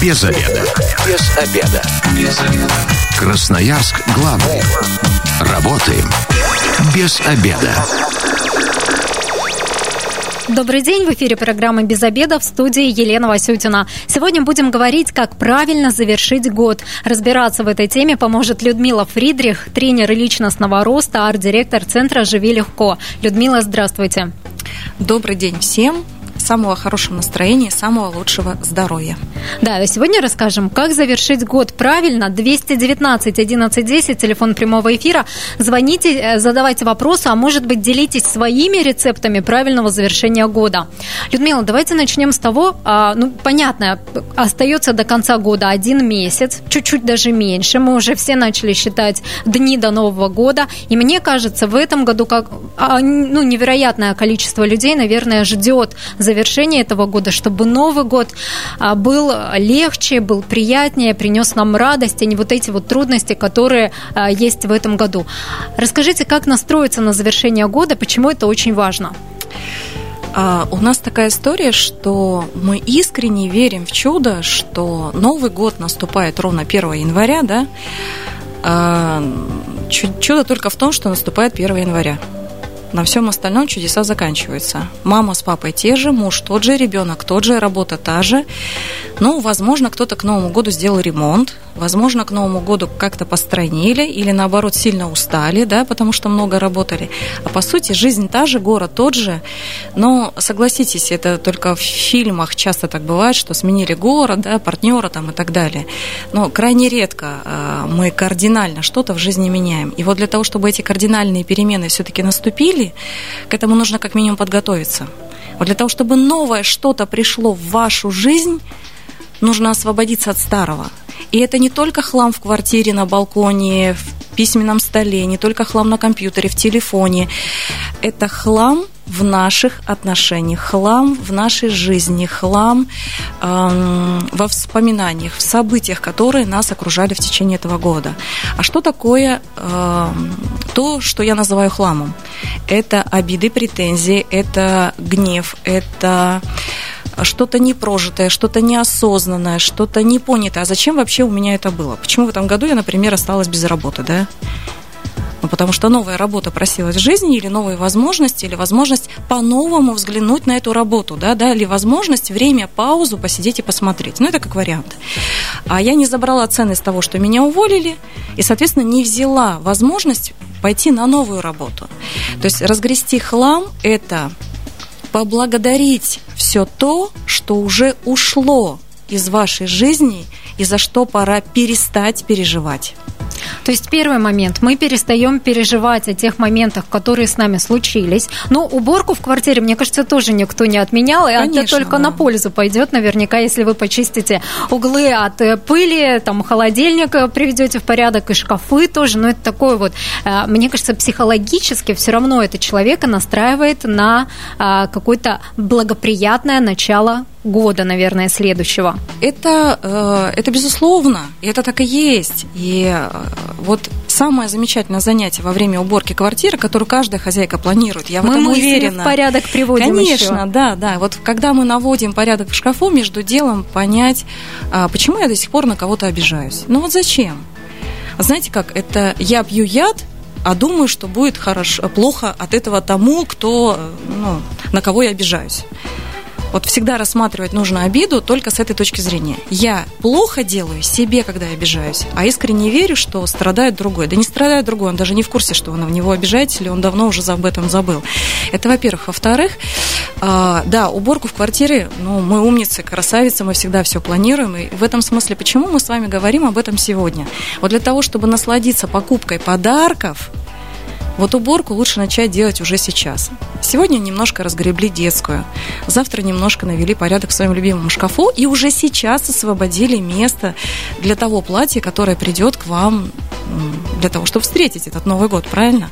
Без обеда. Без обеда. Без обеда. Красноярск главный. Работаем без обеда. Добрый день, в эфире программы «Без обеда» в студии Елена Васютина. Сегодня будем говорить, как правильно завершить год. Разбираться в этой теме поможет Людмила Фридрих, тренер личностного роста, арт-директор Центра «Живи легко». Людмила, здравствуйте. Добрый день всем самого хорошего настроения, самого лучшего здоровья. Да, сегодня расскажем, как завершить год правильно. 219 11 10, телефон прямого эфира. Звоните, э, задавайте вопросы, а может быть делитесь своими рецептами правильного завершения года. Людмила, давайте начнем с того, а, ну, понятно, остается до конца года один месяц, чуть-чуть даже меньше. Мы уже все начали считать дни до Нового года. И мне кажется, в этом году как, а, ну, невероятное количество людей, наверное, ждет завершения этого года, чтобы Новый год а, был легче, был приятнее, принес нам радость, а не вот эти вот трудности, которые а, есть в этом году. Расскажите, как настроиться на завершение года, почему это очень важно? А, у нас такая история, что мы искренне верим в чудо, что Новый год наступает ровно 1 января, да? Чудо только в том, что наступает 1 января. На всем остальном чудеса заканчиваются. Мама с папой те же, муж тот же, ребенок тот же, работа та же. Ну, возможно, кто-то к Новому году сделал ремонт, возможно, к Новому году как-то постройнили или, наоборот, сильно устали, да, потому что много работали. А по сути, жизнь та же, город тот же. Но, согласитесь, это только в фильмах часто так бывает, что сменили город, да, партнера там и так далее. Но крайне редко э, мы кардинально что-то в жизни меняем. И вот для того, чтобы эти кардинальные перемены все-таки наступили, к этому нужно как минимум подготовиться. Вот для того, чтобы новое что-то пришло в вашу жизнь, нужно освободиться от старого. И это не только хлам в квартире, на балконе, в письменном столе, не только хлам на компьютере, в телефоне. Это хлам в наших отношениях, хлам в нашей жизни, хлам э, во воспоминаниях, в событиях, которые нас окружали в течение этого года. А что такое э, то, что я называю хламом? Это обиды, претензии, это гнев, это что-то непрожитое, что-то неосознанное, что-то непонятое. А зачем вообще у меня это было? Почему в этом году я, например, осталась без работы, да? Ну, потому что новая работа просилась в жизни, или новые возможности, или возможность по-новому взглянуть на эту работу, да, да, или возможность время, паузу посидеть и посмотреть. Ну, это как вариант. А я не забрала ценность того, что меня уволили, и, соответственно, не взяла возможность пойти на новую работу. То есть разгрести хлам – это поблагодарить все то, что уже ушло из вашей жизни и за что пора перестать переживать. То есть первый момент, мы перестаем переживать о тех моментах, которые с нами случились. Но уборку в квартире, мне кажется, тоже никто не отменял, и Конечно, это только да. на пользу пойдет, наверняка, если вы почистите углы от э, пыли, там холодильник э, приведете в порядок и шкафы тоже. Но это такое вот, э, мне кажется, психологически все равно это человека настраивает на какое-то благоприятное начало года, наверное, следующего. Это, это безусловно, это так и есть. И вот самое замечательное занятие во время уборки квартиры, которую каждая хозяйка планирует. Я в мы этом уверена. в порядок приводим Конечно, еще. да, да. Вот когда мы наводим порядок в шкафу, между делом понять, а, почему я до сих пор на кого-то обижаюсь. Ну вот зачем? Знаете как, это я пью яд, а думаю, что будет хорошо, плохо от этого тому, кто, ну, на кого я обижаюсь. Вот всегда рассматривать нужно обиду только с этой точки зрения. Я плохо делаю себе, когда я обижаюсь, а искренне верю, что страдает другой. Да не страдает другой, он даже не в курсе, что вы на него обижаетесь, или он давно уже об этом забыл. Это во-первых. Во-вторых, э, да, уборку в квартире, ну, мы умницы, красавицы, мы всегда все планируем. И в этом смысле, почему мы с вами говорим об этом сегодня? Вот для того, чтобы насладиться покупкой подарков, вот уборку лучше начать делать уже сейчас. Сегодня немножко разгребли детскую, завтра немножко навели порядок в своем любимом шкафу и уже сейчас освободили место для того платья, которое придет к вам для того, чтобы встретить этот Новый год, правильно?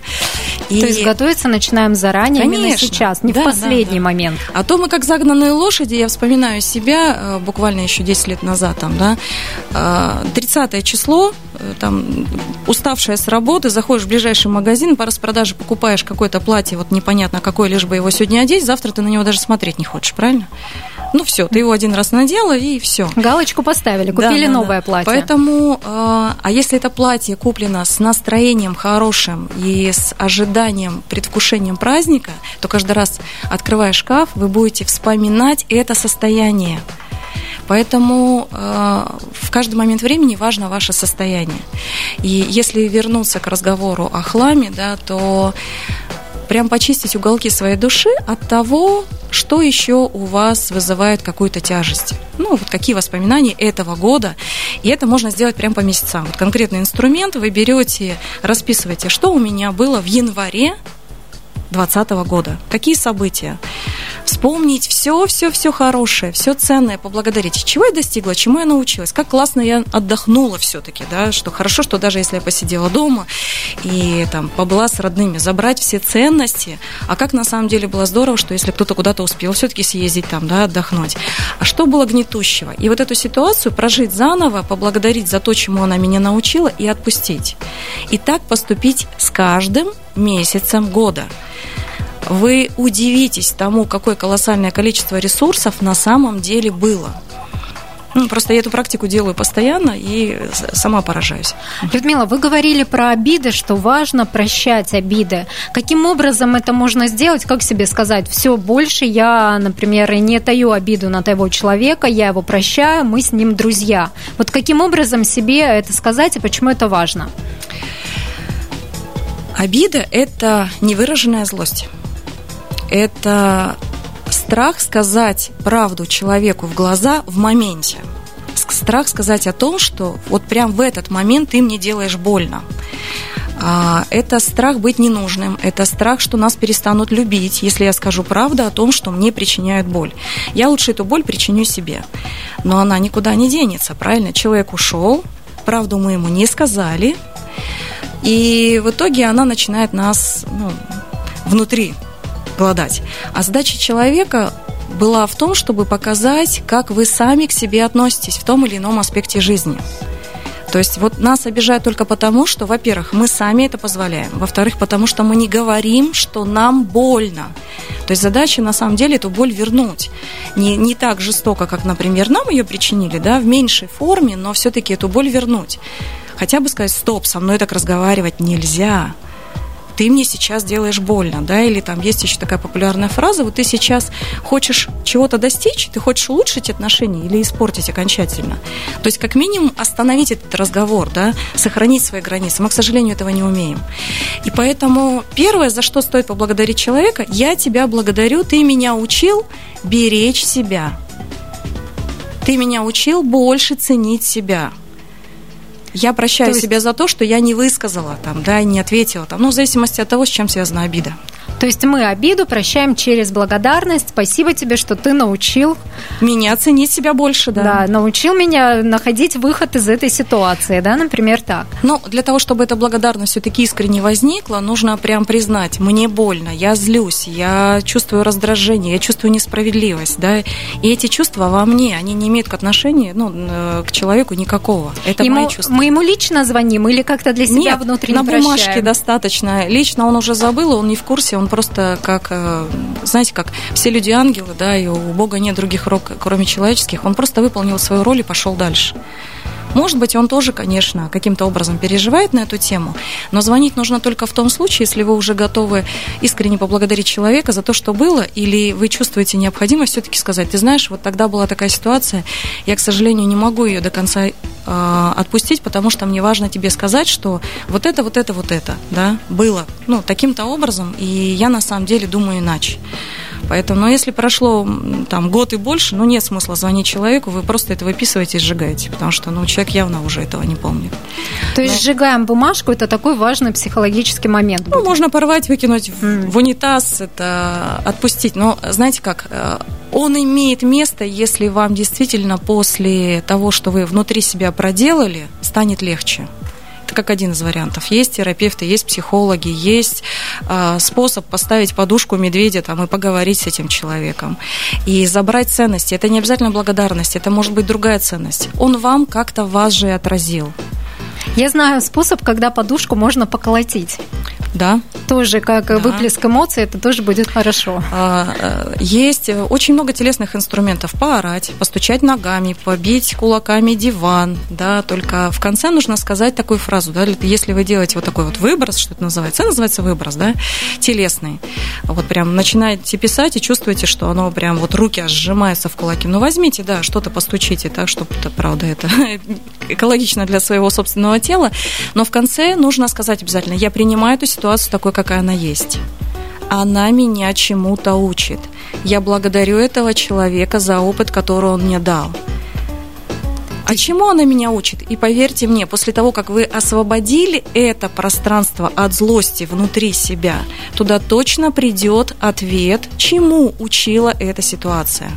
И... То есть готовиться начинаем заранее, Конечно. именно сейчас, не да, в последний да, да. момент. А то мы как загнанные лошади, я вспоминаю себя э, буквально еще 10 лет назад, там, да, 30 э, число, э, там, уставшая с работы, заходишь в ближайший магазин, по распродаже покупаешь какое-то платье, вот непонятно какое, лишь бы его сегодня одеть, завтра ты на него даже смотреть не хочешь, правильно? Ну все, ты его один раз надела и все. Галочку поставили, купили да, новое да. платье. Поэтому, а, а если это платье куплено с настроением хорошим и с ожиданием, предвкушением праздника, то каждый раз, открывая шкаф, вы будете вспоминать это состояние. Поэтому э, в каждый момент времени важно ваше состояние. И если вернуться к разговору о хламе, да, то прям почистить уголки своей души от того, что еще у вас вызывает какую-то тяжесть. Ну, вот какие воспоминания этого года. И это можно сделать прям по месяцам. Вот конкретный инструмент вы берете, расписываете, что у меня было в январе 2020 года. Какие события? Вспомнить все, все, все хорошее, все ценное, поблагодарить. Чего я достигла, чему я научилась, как классно я отдохнула все-таки, да, что хорошо, что даже если я посидела дома и там побыла с родными, забрать все ценности, а как на самом деле было здорово, что если кто-то куда-то успел все-таки съездить там, да, отдохнуть. А что было гнетущего? И вот эту ситуацию прожить заново, поблагодарить за то, чему она меня научила, и отпустить. И так поступить с каждым месяцем года вы удивитесь тому, какое колоссальное количество ресурсов на самом деле было. Ну, просто я эту практику делаю постоянно и сама поражаюсь. Людмила, вы говорили про обиды, что важно прощать обиды. Каким образом это можно сделать? Как себе сказать? Все, больше я, например, не таю обиду на того человека, я его прощаю, мы с ним друзья. Вот каким образом себе это сказать и почему это важно? Обида – это невыраженная злость это страх сказать правду человеку в глаза в моменте. Страх сказать о том, что вот прям в этот момент ты мне делаешь больно. А, это страх быть ненужным, это страх, что нас перестанут любить, если я скажу правду о том, что мне причиняют боль. Я лучше эту боль причиню себе. Но она никуда не денется, правильно? Человек ушел, правду мы ему не сказали, и в итоге она начинает нас ну, внутри голодать. А задача человека была в том, чтобы показать, как вы сами к себе относитесь в том или ином аспекте жизни. То есть вот нас обижают только потому, что, во-первых, мы сами это позволяем, во-вторых, потому что мы не говорим, что нам больно. То есть задача на самом деле эту боль вернуть. Не, не так жестоко, как, например, нам ее причинили, да, в меньшей форме, но все-таки эту боль вернуть. Хотя бы сказать, стоп, со мной так разговаривать нельзя ты мне сейчас делаешь больно, да, или там есть еще такая популярная фраза, вот ты сейчас хочешь чего-то достичь, ты хочешь улучшить отношения или испортить окончательно. То есть, как минимум, остановить этот разговор, да, сохранить свои границы. Мы, к сожалению, этого не умеем. И поэтому первое, за что стоит поблагодарить человека, я тебя благодарю, ты меня учил беречь себя. Ты меня учил больше ценить себя. Я прощаю есть... себя за то, что я не высказала там, да, не ответила там, ну, в зависимости от того, с чем связана обида. То есть мы обиду прощаем через благодарность. Спасибо тебе, что ты научил меня ценить себя больше, да. Да, научил меня находить выход из этой ситуации, да, например, так. Но для того, чтобы эта благодарность все-таки искренне возникла, нужно прям признать, мне больно, я злюсь, я чувствую раздражение, я чувствую несправедливость, да, и эти чувства во мне, они не имеют к отношению, ну, э, к человеку никакого. Это ему, мои чувства. Мы ему лично звоним или как-то для себя Нет, внутренне на бумажке прощаем? достаточно. Лично он уже забыл, он не в курсе, он просто как, э, знаете, как все люди ангелы, да, и у Бога нет других рук, кроме человеческих, он просто выполнил свою роль и пошел дальше. Может быть, он тоже, конечно, каким-то образом переживает на эту тему, но звонить нужно только в том случае, если вы уже готовы искренне поблагодарить человека за то, что было, или вы чувствуете необходимость все-таки сказать, ты знаешь, вот тогда была такая ситуация, я, к сожалению, не могу ее до конца э, отпустить, потому что мне важно тебе сказать, что вот это, вот это, вот это, да, было, ну, таким-то образом, и я на самом деле думаю иначе. Поэтому, но если прошло там год и больше, ну нет смысла звонить человеку, вы просто это выписываете и сжигаете, потому что ну, человек явно уже этого не помнит. То есть но... сжигаем бумажку, это такой важный психологический момент. Ну, можно порвать, выкинуть mm. в унитаз, это отпустить. Но знаете как, э, он имеет место, если вам действительно после того, что вы внутри себя проделали, станет легче как один из вариантов. Есть терапевты, есть психологи, есть э, способ поставить подушку медведя там, и поговорить с этим человеком. И забрать ценности. Это не обязательно благодарность, это может быть другая ценность. Он вам как-то вас же отразил. Я знаю способ, когда подушку можно поколотить. Да. Тоже как да. выплеск эмоций, это тоже будет хорошо. А, э, есть очень много телесных инструментов. Поорать, постучать ногами, побить кулаками диван, да, только в конце нужно сказать такую фразу, да, если вы делаете вот такой вот выброс, что это называется, это называется выброс, да, телесный. Вот прям начинаете писать и чувствуете, что оно прям вот руки аж сжимаются в кулаки. Ну, возьмите, да, что-то постучите так, чтобы это, правда, это экологично для своего собственного тела. Но в конце нужно сказать обязательно, я принимаю эту ситуацию такой, какая она есть она меня чему-то учит. Я благодарю этого человека за опыт, который он мне дал. А чему она меня учит? И поверьте мне, после того, как вы освободили это пространство от злости внутри себя, туда точно придет ответ, чему учила эта ситуация.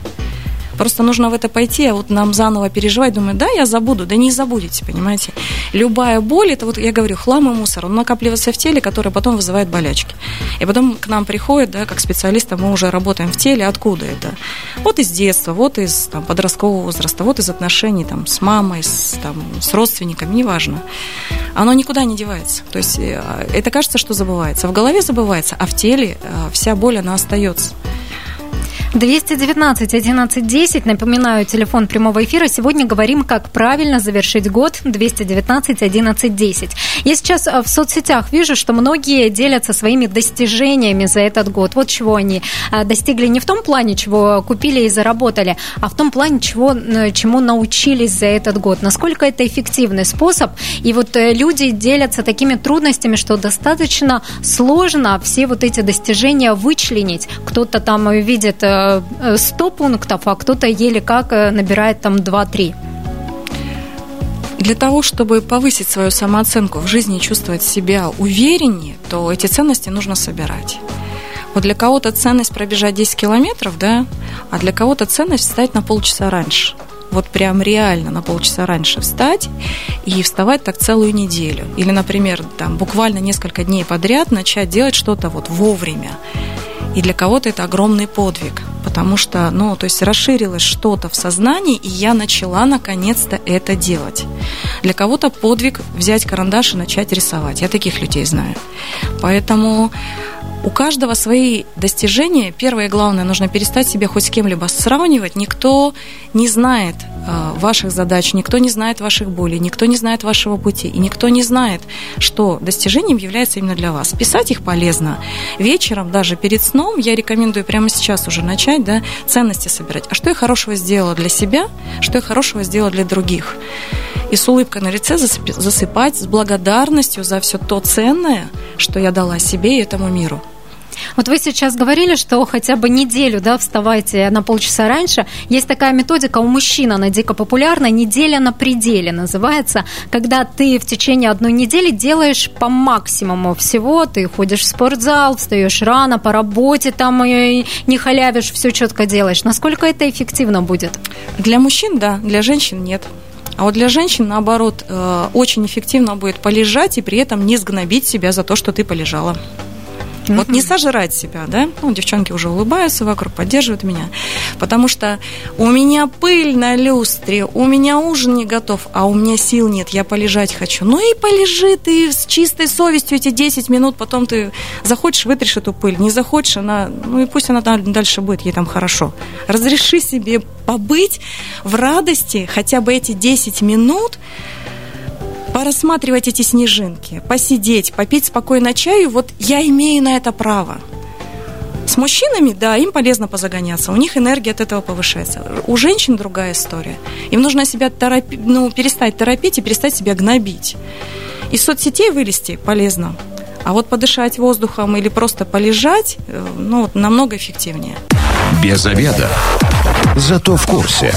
Просто нужно в это пойти, а вот нам заново переживать, думаю, да, я забуду, да не забудете, понимаете. Любая боль, это вот, я говорю, хлам и мусор, он накапливается в теле, который потом вызывает болячки. И потом к нам приходит, да, как специалисты, мы уже работаем в теле, откуда это? Вот из детства, вот из там, подросткового возраста, вот из отношений там, с мамой, с, там, с родственниками, неважно. Оно никуда не девается. То есть э, это кажется, что забывается. В голове забывается, а в теле э, вся боль, она остается. 219 11 10. Напоминаю, телефон прямого эфира. Сегодня говорим, как правильно завершить год. 219 11 10. Я сейчас э, в соцсетях вижу, что многие делятся своими достижениями за этот год. Вот чего они э, достигли не в том плане, чего купили и заработали, а в том плане, чего, э, чему научились за этот год. Насколько это эффективный способ. И вот люди делятся такими трудностями, что достаточно сложно все вот эти достижения вычленить. Кто-то там видит 100 пунктов, а кто-то еле как э, набирает там 2-3. Для того, чтобы повысить свою самооценку в жизни и чувствовать себя увереннее, то эти ценности нужно собирать. Вот для кого-то ценность пробежать 10 километров, да, а для кого-то ценность встать на полчаса раньше. Вот прям реально на полчаса раньше встать и вставать так целую неделю. Или, например, там буквально несколько дней подряд начать делать что-то вот вовремя. И для кого-то это огромный подвиг, потому что, ну, то есть расширилось что-то в сознании, и я начала наконец-то это делать. Для кого-то подвиг взять карандаш и начать рисовать. Я таких людей знаю. Поэтому у каждого свои достижения. Первое и главное, нужно перестать себя хоть с кем-либо сравнивать. Никто не знает э, ваших задач, никто не знает ваших болей, никто не знает вашего пути, и никто не знает, что достижением является именно для вас. Писать их полезно. Вечером, даже перед сном, я рекомендую прямо сейчас уже начать да, ценности собирать. А что я хорошего сделала для себя, что я хорошего сделала для других? И с улыбкой на лице засыпать, с благодарностью за все то ценное, что я дала себе и этому миру. Вот вы сейчас говорили, что хотя бы неделю, да, вставайте на полчаса раньше. Есть такая методика у мужчин, она дико популярна, неделя на пределе называется, когда ты в течение одной недели делаешь по максимуму всего, ты ходишь в спортзал, встаешь рано, по работе там и не халявишь, все четко делаешь. Насколько это эффективно будет? Для мужчин, да, для женщин нет. А вот для женщин, наоборот, э, очень эффективно будет полежать и при этом не сгнобить себя за то, что ты полежала. Mm-hmm. Вот не сожрать себя, да? Ну, девчонки уже улыбаются вокруг, поддерживают меня. Потому что у меня пыль на люстре, у меня ужин не готов, а у меня сил нет, я полежать хочу. Ну и полежи ты с чистой совестью эти 10 минут, потом ты захочешь, вытрешь эту пыль, не захочешь, она, ну и пусть она дальше будет, ей там хорошо. Разреши себе побыть в радости хотя бы эти 10 минут, порассматривать эти снежинки, посидеть, попить спокойно чаю, вот я имею на это право. С мужчинами, да, им полезно позагоняться, у них энергия от этого повышается. У женщин другая история. Им нужно себя торопи, ну, перестать торопить и перестать себя гнобить. Из соцсетей вылезти полезно, а вот подышать воздухом или просто полежать, э, ну, намного эффективнее. Без обеда. Зато в курсе.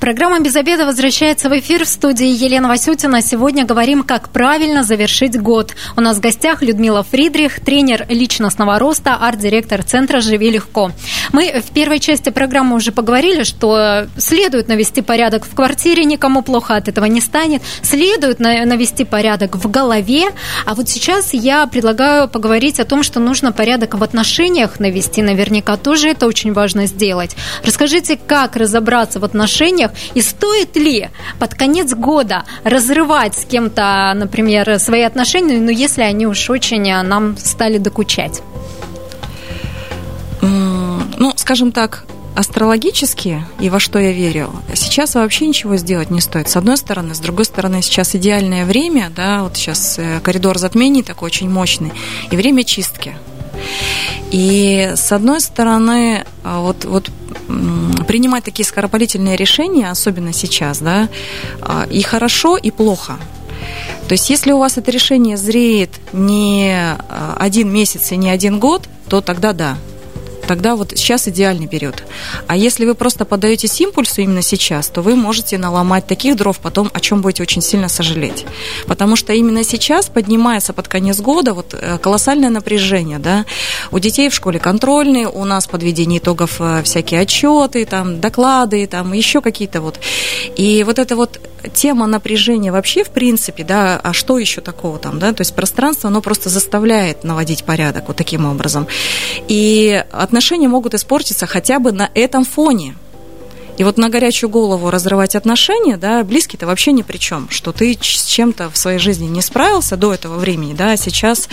Программа «Без обеда» возвращается в эфир в студии Елена Васютина. Сегодня говорим, как правильно завершить год. У нас в гостях Людмила Фридрих, тренер личностного роста, арт-директор Центра «Живи легко». Мы в первой части программы уже поговорили, что следует навести порядок в квартире, никому плохо от этого не станет. Следует навести порядок в голове. А вот сейчас я предлагаю поговорить о том, что нужно порядок в отношениях навести. Наверняка тоже это очень важно сделать. Расскажите, как разобраться в отношениях, отношениях, и стоит ли под конец года разрывать с кем-то, например, свои отношения, ну, если они уж очень нам стали докучать? Ну, скажем так, астрологически и во что я верю, сейчас вообще ничего сделать не стоит. С одной стороны, с другой стороны, сейчас идеальное время, да, вот сейчас э, коридор затмений такой очень мощный, и время чистки. И с одной стороны, а, вот, вот принимать такие скоропалительные решения, особенно сейчас, да, а, и хорошо, и плохо. То есть, если у вас это решение зреет не а, один месяц и не один год, то тогда да, тогда вот сейчас идеальный период. А если вы просто подаетесь импульсу именно сейчас, то вы можете наломать таких дров потом, о чем будете очень сильно сожалеть. Потому что именно сейчас поднимается под конец года вот э, колоссальное напряжение, да. У детей в школе контрольные, у нас подведение итогов э, всякие отчеты, там, доклады, там, еще какие-то вот. И вот эта вот тема напряжения вообще, в принципе, да, а что еще такого там, да, то есть пространство, оно просто заставляет наводить порядок вот таким образом. И отношения могут испортиться хотя бы на этом фоне. И вот на горячую голову разрывать отношения, да, близкий-то вообще ни при чем, что ты с чем-то в своей жизни не справился до этого времени, да, а сейчас.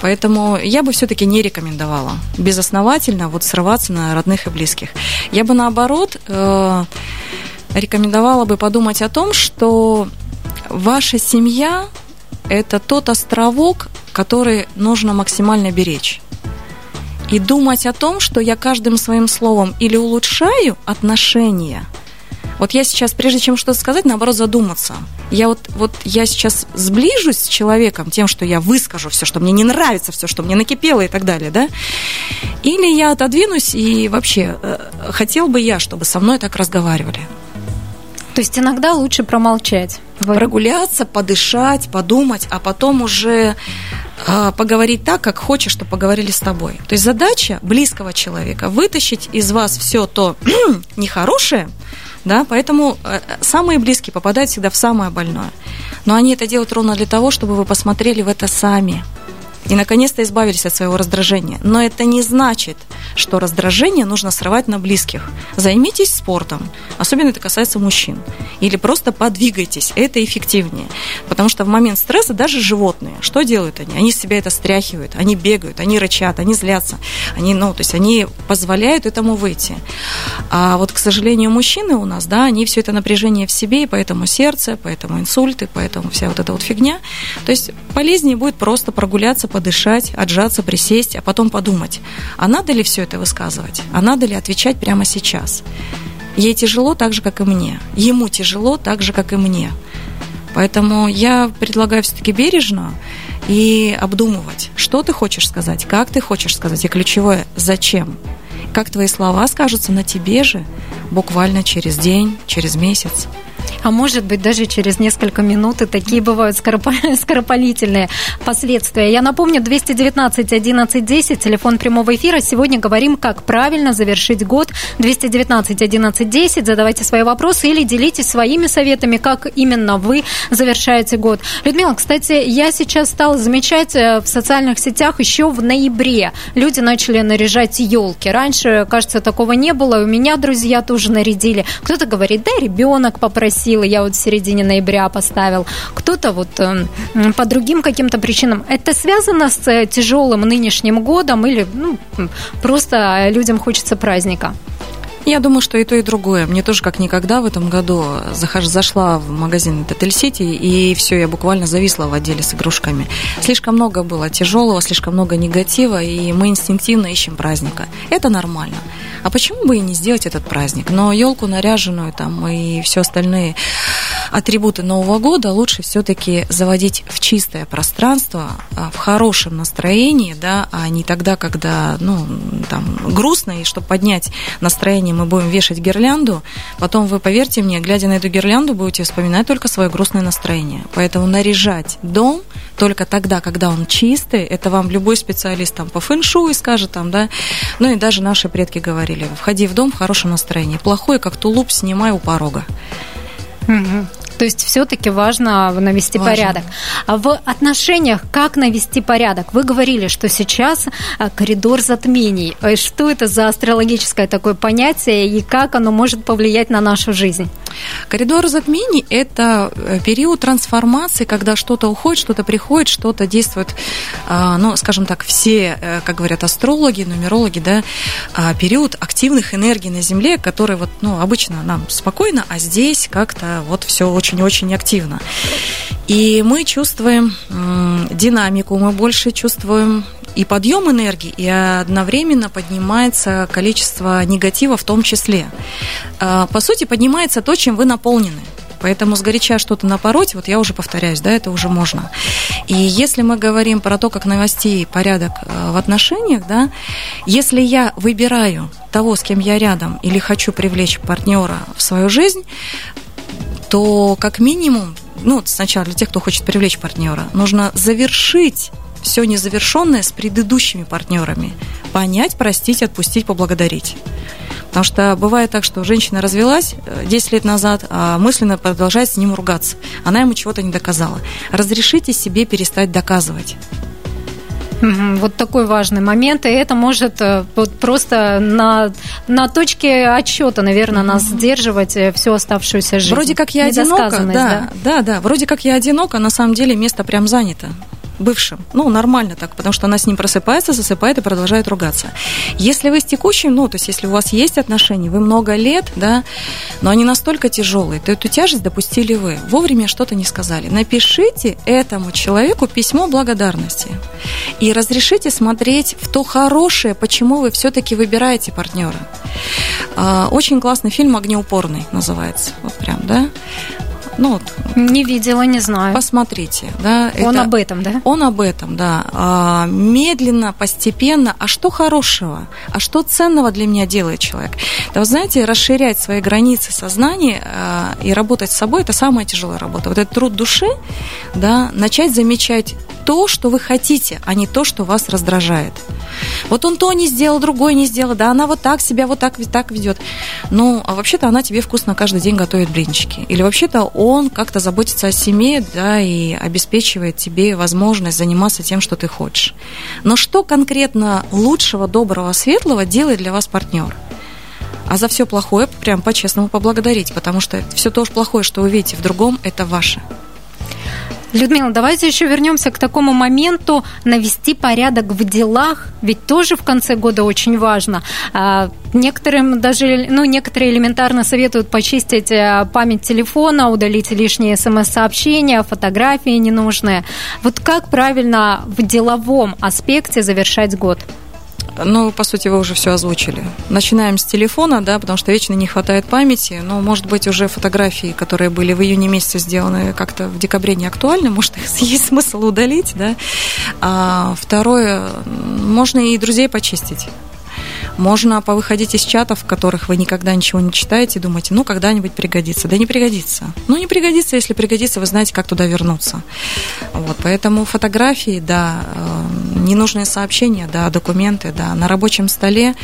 Поэтому я бы все-таки не рекомендовала безосновательно вот срываться на родных и близких. Я бы наоборот э, рекомендовала бы подумать о том, что ваша семья – это тот островок, который нужно максимально беречь и думать о том, что я каждым своим словом или улучшаю отношения. Вот я сейчас, прежде чем что-то сказать, наоборот, задуматься. Я вот, вот я сейчас сближусь с человеком тем, что я выскажу все, что мне не нравится, все, что мне накипело и так далее, да? Или я отодвинусь и вообще э, хотел бы я, чтобы со мной так разговаривали. То есть иногда лучше промолчать. Прогуляться, подышать, подумать, а потом уже э, поговорить так, как хочешь, чтобы поговорили с тобой. То есть задача близкого человека вытащить из вас все то нехорошее, да, поэтому э, самые близкие попадают всегда в самое больное. Но они это делают ровно для того, чтобы вы посмотрели в это сами и наконец-то избавились от своего раздражения. Но это не значит, что раздражение нужно срывать на близких. Займитесь спортом, особенно это касается мужчин. Или просто подвигайтесь, это эффективнее. Потому что в момент стресса даже животные, что делают они? Они себя это стряхивают, они бегают, они рычат, они злятся. Они, ну, то есть они позволяют этому выйти. А вот, к сожалению, мужчины у нас, да, они все это напряжение в себе, и поэтому сердце, поэтому инсульты, поэтому вся вот эта вот фигня. То есть полезнее будет просто прогуляться, подышать, отжаться, присесть, а потом подумать, а надо ли все это высказывать, а надо ли отвечать прямо сейчас. Ей тяжело так же, как и мне. Ему тяжело так же, как и мне. Поэтому я предлагаю все-таки бережно и обдумывать, что ты хочешь сказать, как ты хочешь сказать, и ключевое, зачем. Как твои слова скажутся на тебе же буквально через день, через месяц а может быть даже через несколько минут, и такие бывают скоропалительные последствия. Я напомню, 219 11 10, телефон прямого эфира. Сегодня говорим, как правильно завершить год. 219 11 10, задавайте свои вопросы или делитесь своими советами, как именно вы завершаете год. Людмила, кстати, я сейчас стала замечать э, в социальных сетях еще в ноябре люди начали наряжать елки. Раньше, кажется, такого не было. У меня друзья тоже нарядили. Кто-то говорит, да, ребенок попросил силы, я вот в середине ноября поставил, кто-то вот э, по другим каким-то причинам. Это связано с э, тяжелым нынешним годом или ну, просто людям хочется праздника? Я думаю, что и то, и другое. Мне тоже как никогда в этом году захож, зашла в магазин Детель Сити, и все, я буквально зависла в отделе с игрушками. Слишком много было тяжелого, слишком много негатива, и мы инстинктивно ищем праздника. Это нормально. А почему бы и не сделать этот праздник? Но елку наряженную там и все остальные атрибуты Нового года лучше все-таки заводить в чистое пространство, а, в хорошем настроении, да, а не тогда, когда, ну, там, грустно, и чтобы поднять настроение, мы будем вешать гирлянду, потом вы, поверьте мне, глядя на эту гирлянду, будете вспоминать только свое грустное настроение. Поэтому наряжать дом только тогда, когда он чистый, это вам любой специалист там по фэншуй скажет там, да, ну и даже наши предки говорили, входи в дом в хорошем настроении, плохое, как тулуп, снимай у порога. То есть все-таки важно навести важно. порядок. А в отношениях как навести порядок? Вы говорили, что сейчас а, коридор затмений. Э, что это за астрологическое такое понятие и как оно может повлиять на нашу жизнь? Коридор затмений – это э, период трансформации, когда что-то уходит, что-то приходит, что-то действует, а, ну, скажем так, все, э, как говорят астрологи, нумерологи, да, а, период активных энергий на Земле, который вот, ну, обычно нам спокойно, а здесь как-то вот все очень-очень активно. И мы чувствуем динамику, мы больше чувствуем и подъем энергии, и одновременно поднимается количество негатива в том числе. А, по сути, поднимается то, чем вы наполнены. Поэтому сгоряча что-то напороть, вот я уже повторяюсь, да, это уже можно. И если мы говорим про то, как навести порядок а, в отношениях, да, если я выбираю того, с кем я рядом, или хочу привлечь партнера в свою жизнь, то как минимум, ну, сначала для тех, кто хочет привлечь партнера, нужно завершить все незавершенное с предыдущими партнерами. Понять, простить, отпустить, поблагодарить. Потому что бывает так, что женщина развелась 10 э, лет назад, а мысленно продолжает с ним ругаться. Она ему чего-то не доказала. Разрешите себе перестать доказывать. Вот такой важный момент, и это может э, вот просто на, на точке отсчета, наверное, нас сдерживать э, всю оставшуюся жизнь. Вроде как я одинока, да, да, да, да, вроде как я одинока, на самом деле место прям занято бывшим. Ну, нормально так, потому что она с ним просыпается, засыпает и продолжает ругаться. Если вы с текущим, ну, то есть если у вас есть отношения, вы много лет, да, но они настолько тяжелые, то эту тяжесть допустили вы. Вовремя что-то не сказали. Напишите этому человеку письмо благодарности. И разрешите смотреть в то хорошее, почему вы все-таки выбираете партнера. А, очень классный фильм «Огнеупорный» называется. Вот прям, да? Ну, вот, не видела, не знаю. Посмотрите, да. Он это, об этом, да? Он об этом, да. А, медленно, постепенно. А что хорошего? А что ценного для меня делает человек? Да, вы знаете, расширять свои границы сознания а, и работать с собой – это самая тяжелая работа. Вот этот труд души, да, начать замечать то, что вы хотите, а не то, что вас раздражает. Вот он то не сделал, другой не сделал, да, она вот так себя вот так, так ведет. Ну, а вообще-то она тебе вкусно каждый день готовит блинчики. Или вообще-то он как-то заботится о семье, да, и обеспечивает тебе возможность заниматься тем, что ты хочешь. Но что конкретно лучшего, доброго, светлого делает для вас партнер? А за все плохое прям по-честному поблагодарить, потому что все то плохое, что вы видите в другом, это ваше. Людмила, давайте еще вернемся к такому моменту навести порядок в делах, ведь тоже в конце года очень важно. А, некоторым даже, ну, некоторые элементарно советуют почистить э, память телефона, удалить лишние смс-сообщения, фотографии ненужные. Вот как правильно в деловом аспекте завершать год? Ну, по сути, вы уже все озвучили. Начинаем с телефона, да, потому что вечно не хватает памяти. Но, может быть, уже фотографии, которые были в июне месяце сделаны, как-то в декабре не актуальны. Может, их есть смысл удалить, да. А второе, можно и друзей почистить. Можно повыходить из чатов, в которых вы никогда ничего не читаете, и думаете, ну, когда-нибудь пригодится. Да не пригодится. Ну, не пригодится, если пригодится, вы знаете, как туда вернуться. Вот, поэтому фотографии, да, э, ненужные сообщения, да, документы, да, на рабочем столе,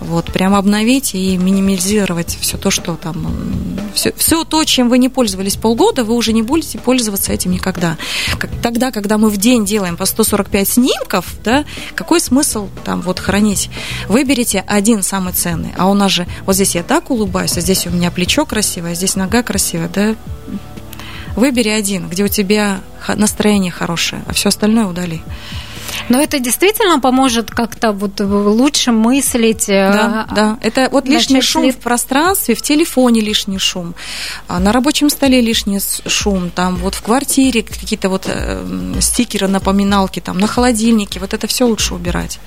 вот, прямо обновить и минимизировать все то, что там, все, все то, чем вы не пользовались полгода, вы уже не будете пользоваться этим никогда. Как, тогда, когда мы в день делаем по 145 снимков, да, какой смысл там вот хранить? Выберите один самый ценный, а у нас же, вот здесь я так улыбаюсь, а здесь у меня плечо красивое, а здесь нога красивая, да, Выбери один, где у тебя настроение хорошее, а все остальное удали. Но это действительно поможет как-то вот лучше мыслить. Э, да, да. Это вот лишний шум ли... в пространстве, в телефоне лишний шум, а на рабочем столе лишний шум, там вот в квартире какие-то вот э, стикеры, напоминалки, там на холодильнике, вот это все лучше убирать.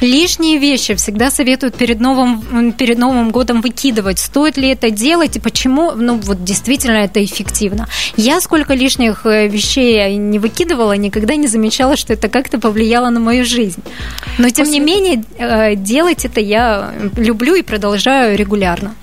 Лишние вещи всегда советуют перед новым, перед Новым годом выкидывать. Стоит ли это делать и почему? Ну, вот действительно это эффективно. Я сколько лишних э, вещей не выкидывала, никогда не замечала, что это как-то повлияло на мою жизнь. Но, тем После... не менее, э, делать это я люблю и продолжаю регулярно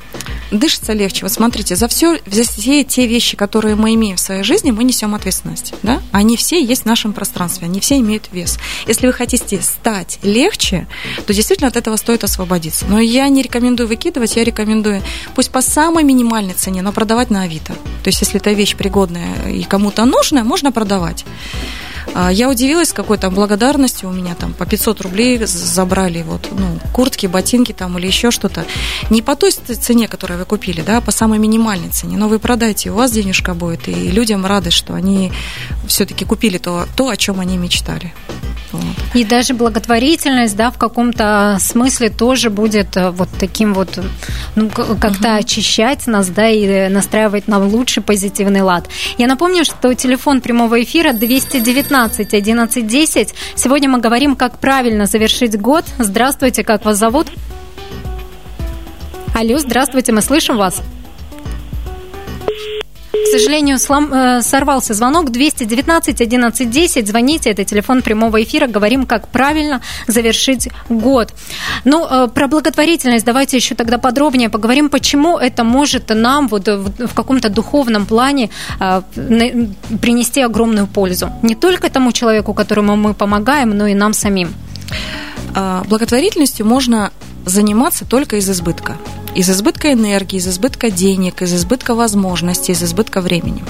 дышится легче. Вот смотрите, за все, за все те вещи, которые мы имеем в своей жизни, мы несем ответственность. Да? Они все есть в нашем пространстве, они все имеют вес. Если вы хотите стать легче, то действительно от этого стоит освободиться. Но я не рекомендую выкидывать, я рекомендую пусть по самой минимальной цене, но продавать на Авито. То есть, если эта вещь пригодная и кому-то нужная, можно продавать. А, я удивилась, какой там благодарностью у меня там по 500 рублей забрали вот, ну, куртки, ботинки там или еще что-то. Не по той цене, которую вы купили, да, а по самой минимальной цене. Но вы продайте, у вас денежка будет, и людям рады, что они все-таки купили то, то, о чем они мечтали. Вот. И даже благотворительность, да, в каком-то смысле тоже будет э, вот таким вот, ну, как-то угу. очищать нас, да, и настраивать на лучший позитивный лад. Я напомню, что телефон прямого эфира 219 1110. Сегодня мы говорим, как правильно завершить год. Здравствуйте, как вас зовут? Алло, здравствуйте, мы слышим вас. К сожалению, слом, э, сорвался звонок 219 11 10. Звоните, это телефон прямого эфира. Говорим, как правильно завершить год. Ну, э, про благотворительность давайте еще тогда подробнее поговорим, почему это может нам вот в, в каком-то духовном плане э, принести огромную пользу. Не только тому человеку, которому мы помогаем, но и нам самим. А, благотворительностью можно заниматься только из избытка из избытка энергии, из избытка денег, из избытка возможностей, из избытка времени.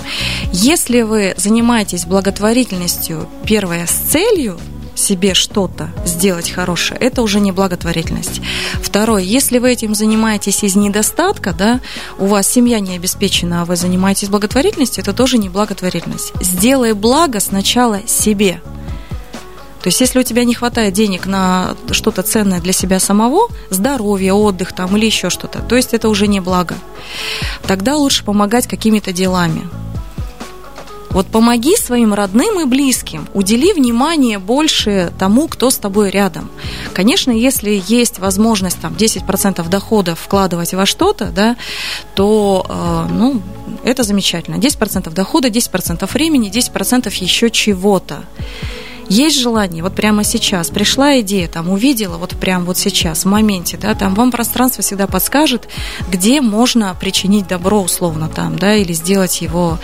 Если вы занимаетесь благотворительностью, первое, с целью себе что-то сделать хорошее, это уже не благотворительность. Второе, если вы этим занимаетесь из недостатка, да, у вас семья не обеспечена, а вы занимаетесь благотворительностью, это тоже не благотворительность. Сделай благо сначала себе – то есть, если у тебя не хватает денег на что-то ценное для себя самого, здоровье, отдых там или еще что-то, то есть это уже не благо. Тогда лучше помогать какими-то делами. Вот помоги своим родным и близким, удели внимание больше тому, кто с тобой рядом. Конечно, если есть возможность там 10% доходов вкладывать во что-то, да, то э, ну, это замечательно. 10% дохода, 10% времени, 10% еще чего-то есть желание, вот прямо сейчас, пришла идея, там, увидела, вот прямо вот сейчас, в моменте, да, там вам пространство всегда подскажет, где можно причинить добро, условно, там, да, или сделать его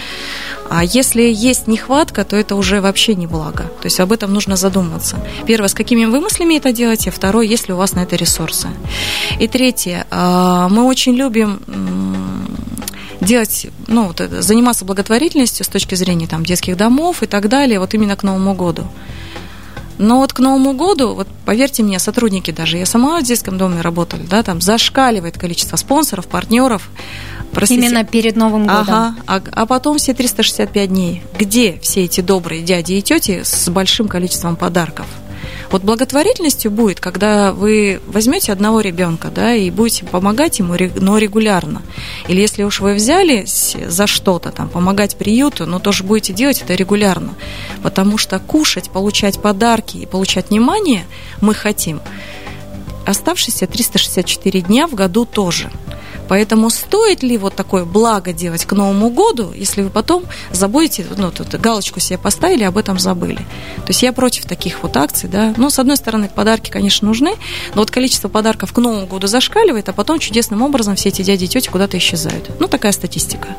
а если есть нехватка, то это уже вообще не благо. То есть об этом нужно задуматься. Первое, с какими вы мыслями это делаете. Второе, есть ли у вас на это ресурсы. И третье, а, мы очень любим делать, ну, вот это, заниматься благотворительностью с точки зрения там, детских домов и так далее, вот именно к Новому году. Но вот к Новому году, вот поверьте мне, сотрудники даже, я сама в детском доме работала, да, там зашкаливает количество спонсоров, партнеров. Простите. Именно перед Новым годом. Ага, а, а потом все 365 дней. Где все эти добрые дяди и тети с большим количеством подарков? Вот благотворительностью будет, когда вы возьмете одного ребенка, да, и будете помогать ему, но регулярно. Или если уж вы взялись за что-то, там, помогать приюту, но тоже будете делать это регулярно. Потому что кушать, получать подарки и получать внимание мы хотим оставшиеся 364 дня в году тоже. Поэтому стоит ли вот такое благо делать к Новому году, если вы потом забудете, ну, тут галочку себе поставили, об этом забыли. То есть я против таких вот акций, да. Ну, с одной стороны, подарки, конечно, нужны, но вот количество подарков к Новому году зашкаливает, а потом чудесным образом все эти дяди и тети куда-то исчезают. Ну, такая статистика.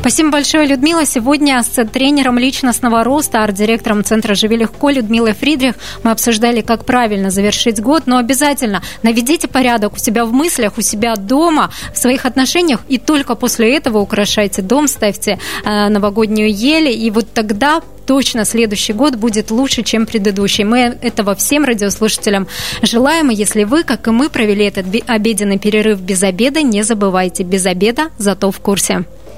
Спасибо большое, Людмила. Сегодня с тренером личностного роста, арт-директором Центра «Живи легко» Людмилой Фридрих мы обсуждали, как правильно завершить год, но обязательно наведите порядок у себя в мыслях, у себя дома, в своих отношениях, и только после этого украшайте дом, ставьте э, новогоднюю ель, и вот тогда точно следующий год будет лучше, чем предыдущий. Мы этого всем радиослушателям желаем. И если вы, как и мы, провели этот обеденный перерыв без обеда, не забывайте, без обеда, зато в курсе.